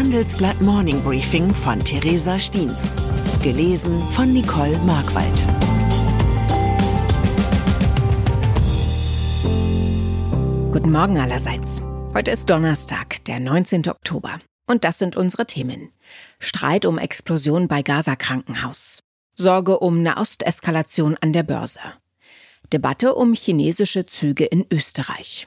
Handelsblatt Morning Briefing von Theresa Stiens. Gelesen von Nicole Markwald. Guten Morgen allerseits. Heute ist Donnerstag, der 19. Oktober. Und das sind unsere Themen. Streit um Explosion bei Gaza Krankenhaus. Sorge um Nahosteskalation an der Börse. Debatte um chinesische Züge in Österreich.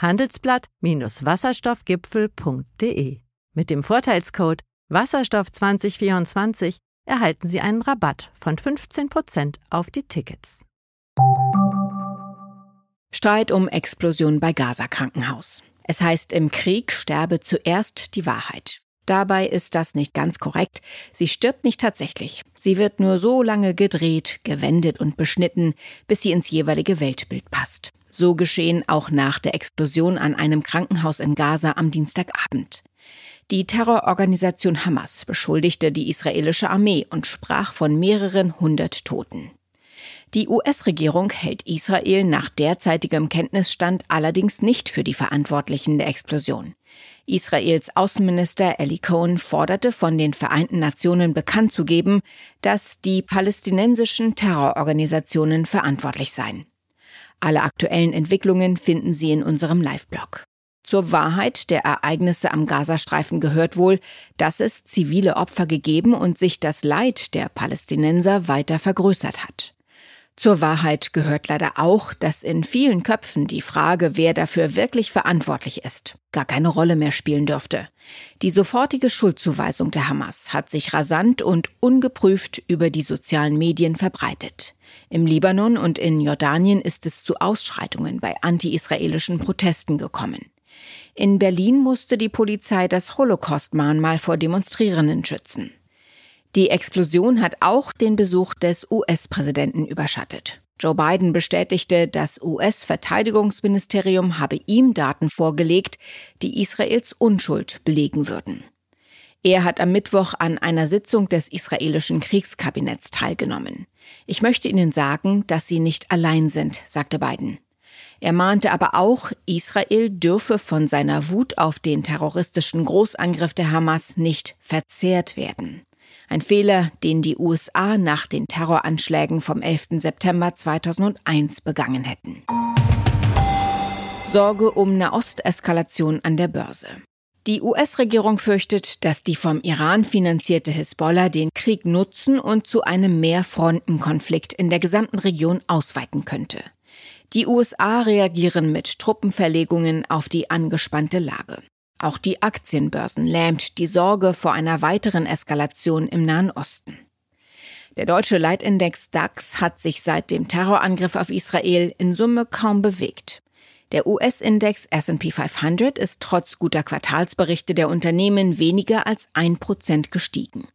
handelsblatt-wasserstoffgipfel.de. Mit dem Vorteilscode Wasserstoff 2024 erhalten Sie einen Rabatt von 15% auf die Tickets. Streit um Explosion bei Gaza Krankenhaus. Es heißt, im Krieg sterbe zuerst die Wahrheit. Dabei ist das nicht ganz korrekt. Sie stirbt nicht tatsächlich. Sie wird nur so lange gedreht, gewendet und beschnitten, bis sie ins jeweilige Weltbild passt. So geschehen auch nach der Explosion an einem Krankenhaus in Gaza am Dienstagabend. Die Terrororganisation Hamas beschuldigte die israelische Armee und sprach von mehreren hundert Toten. Die US-Regierung hält Israel nach derzeitigem Kenntnisstand allerdings nicht für die Verantwortlichen der Explosion. Israels Außenminister Eli Cohen forderte von den Vereinten Nationen bekannt zu geben, dass die palästinensischen Terrororganisationen verantwortlich seien. Alle aktuellen Entwicklungen finden Sie in unserem Live-Blog. Zur Wahrheit der Ereignisse am Gazastreifen gehört wohl, dass es zivile Opfer gegeben und sich das Leid der Palästinenser weiter vergrößert hat. Zur Wahrheit gehört leider auch, dass in vielen Köpfen die Frage, wer dafür wirklich verantwortlich ist, gar keine Rolle mehr spielen dürfte. Die sofortige Schuldzuweisung der Hamas hat sich rasant und ungeprüft über die sozialen Medien verbreitet. Im Libanon und in Jordanien ist es zu Ausschreitungen bei anti-israelischen Protesten gekommen. In Berlin musste die Polizei das Holocaust-Mahnmal vor Demonstrierenden schützen. Die Explosion hat auch den Besuch des US-Präsidenten überschattet. Joe Biden bestätigte, das US-Verteidigungsministerium habe ihm Daten vorgelegt, die Israels Unschuld belegen würden. Er hat am Mittwoch an einer Sitzung des israelischen Kriegskabinetts teilgenommen. Ich möchte Ihnen sagen, dass Sie nicht allein sind, sagte Biden. Er mahnte aber auch, Israel dürfe von seiner Wut auf den terroristischen Großangriff der Hamas nicht verzehrt werden. Ein Fehler, den die USA nach den Terroranschlägen vom 11. September 2001 begangen hätten. Sorge um Nahosteskalation an der Börse. Die US-Regierung fürchtet, dass die vom Iran finanzierte Hisbollah den Krieg nutzen und zu einem Mehrfrontenkonflikt in der gesamten Region ausweiten könnte. Die USA reagieren mit Truppenverlegungen auf die angespannte Lage. Auch die Aktienbörsen lähmt die Sorge vor einer weiteren Eskalation im Nahen Osten. Der deutsche Leitindex DAX hat sich seit dem Terrorangriff auf Israel in Summe kaum bewegt. Der US-Index SP 500 ist trotz guter Quartalsberichte der Unternehmen weniger als ein Prozent gestiegen.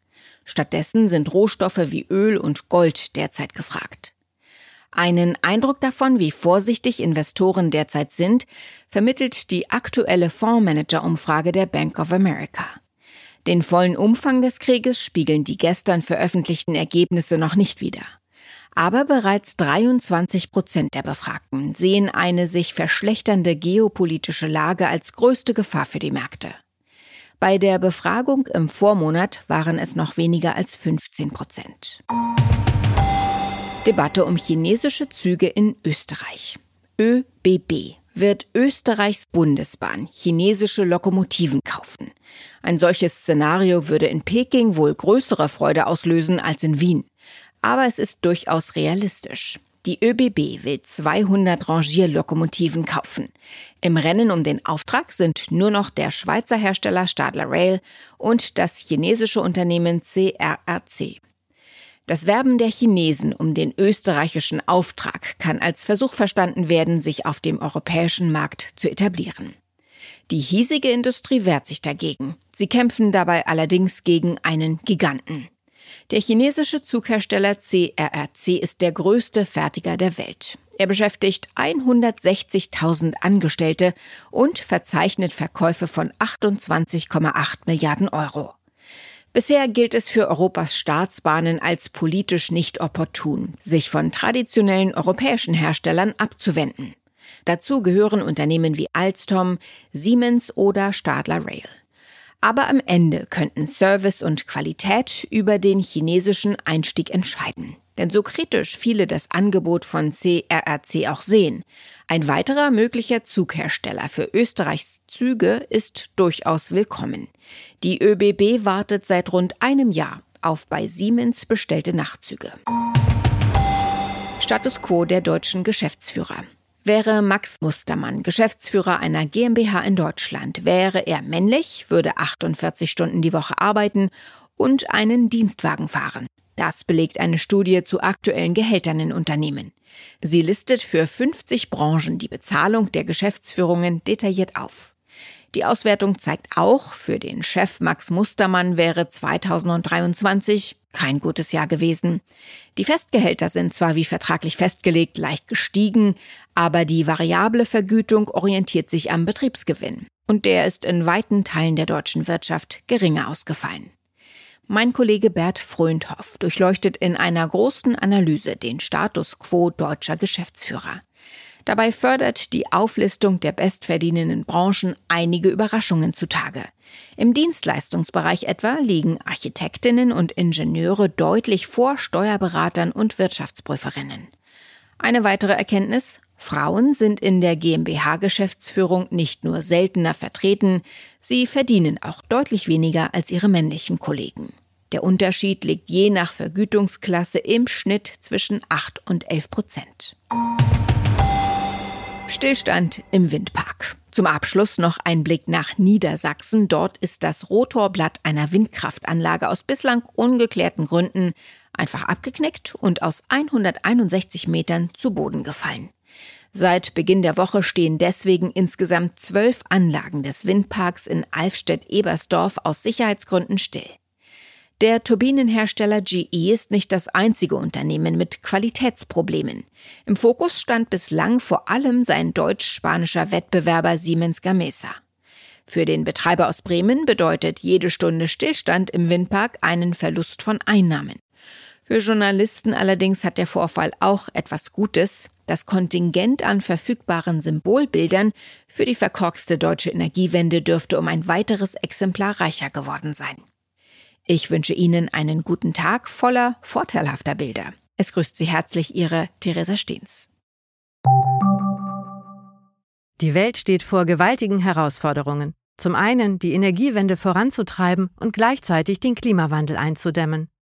Stattdessen sind Rohstoffe wie Öl und Gold derzeit gefragt. Einen Eindruck davon, wie vorsichtig Investoren derzeit sind, vermittelt die aktuelle Fondsmanager-Umfrage der Bank of America. Den vollen Umfang des Krieges spiegeln die gestern veröffentlichten Ergebnisse noch nicht wider. Aber bereits 23 Prozent der Befragten sehen eine sich verschlechternde geopolitische Lage als größte Gefahr für die Märkte. Bei der Befragung im Vormonat waren es noch weniger als 15 Prozent. Debatte um chinesische Züge in Österreich. ÖBB wird Österreichs Bundesbahn chinesische Lokomotiven kaufen. Ein solches Szenario würde in Peking wohl größere Freude auslösen als in Wien. Aber es ist durchaus realistisch. Die ÖBB will 200 Rangierlokomotiven kaufen. Im Rennen um den Auftrag sind nur noch der Schweizer Hersteller Stadler Rail und das chinesische Unternehmen CRRC. Das Werben der Chinesen um den österreichischen Auftrag kann als Versuch verstanden werden, sich auf dem europäischen Markt zu etablieren. Die hiesige Industrie wehrt sich dagegen. Sie kämpfen dabei allerdings gegen einen Giganten. Der chinesische Zughersteller CRRC ist der größte Fertiger der Welt. Er beschäftigt 160.000 Angestellte und verzeichnet Verkäufe von 28,8 Milliarden Euro. Bisher gilt es für Europas Staatsbahnen als politisch nicht opportun, sich von traditionellen europäischen Herstellern abzuwenden. Dazu gehören Unternehmen wie Alstom, Siemens oder Stadler Rail. Aber am Ende könnten Service und Qualität über den chinesischen Einstieg entscheiden. Denn so kritisch viele das Angebot von CRRC auch sehen, ein weiterer möglicher Zughersteller für Österreichs Züge ist durchaus willkommen. Die ÖBB wartet seit rund einem Jahr auf bei Siemens bestellte Nachtzüge. Status quo der deutschen Geschäftsführer. Wäre Max Mustermann Geschäftsführer einer GmbH in Deutschland, wäre er männlich, würde 48 Stunden die Woche arbeiten und einen Dienstwagen fahren. Das belegt eine Studie zu aktuellen Gehältern in Unternehmen. Sie listet für 50 Branchen die Bezahlung der Geschäftsführungen detailliert auf. Die Auswertung zeigt auch, für den Chef Max Mustermann wäre 2023 kein gutes Jahr gewesen. Die Festgehälter sind zwar wie vertraglich festgelegt leicht gestiegen, aber die variable Vergütung orientiert sich am Betriebsgewinn. Und der ist in weiten Teilen der deutschen Wirtschaft geringer ausgefallen. Mein Kollege Bert Frönthoff durchleuchtet in einer großen Analyse den Status quo deutscher Geschäftsführer. Dabei fördert die Auflistung der bestverdienenden Branchen einige Überraschungen zutage. Im Dienstleistungsbereich etwa liegen Architektinnen und Ingenieure deutlich vor Steuerberatern und Wirtschaftsprüferinnen. Eine weitere Erkenntnis, Frauen sind in der GmbH-Geschäftsführung nicht nur seltener vertreten, sie verdienen auch deutlich weniger als ihre männlichen Kollegen. Der Unterschied liegt je nach Vergütungsklasse im Schnitt zwischen 8 und 11 Prozent. Stillstand im Windpark. Zum Abschluss noch ein Blick nach Niedersachsen. Dort ist das Rotorblatt einer Windkraftanlage aus bislang ungeklärten Gründen einfach abgeknickt und aus 161 Metern zu Boden gefallen. Seit Beginn der Woche stehen deswegen insgesamt zwölf Anlagen des Windparks in Alfstedt-Ebersdorf aus Sicherheitsgründen still. Der Turbinenhersteller GE ist nicht das einzige Unternehmen mit Qualitätsproblemen. Im Fokus stand bislang vor allem sein deutsch-spanischer Wettbewerber Siemens Gamesa. Für den Betreiber aus Bremen bedeutet jede Stunde Stillstand im Windpark einen Verlust von Einnahmen. Für Journalisten allerdings hat der Vorfall auch etwas Gutes. Das Kontingent an verfügbaren Symbolbildern für die verkorkste deutsche Energiewende dürfte um ein weiteres Exemplar reicher geworden sein. Ich wünsche Ihnen einen guten Tag voller vorteilhafter Bilder. Es grüßt Sie herzlich Ihre Theresa Steens. Die Welt steht vor gewaltigen Herausforderungen. Zum einen die Energiewende voranzutreiben und gleichzeitig den Klimawandel einzudämmen.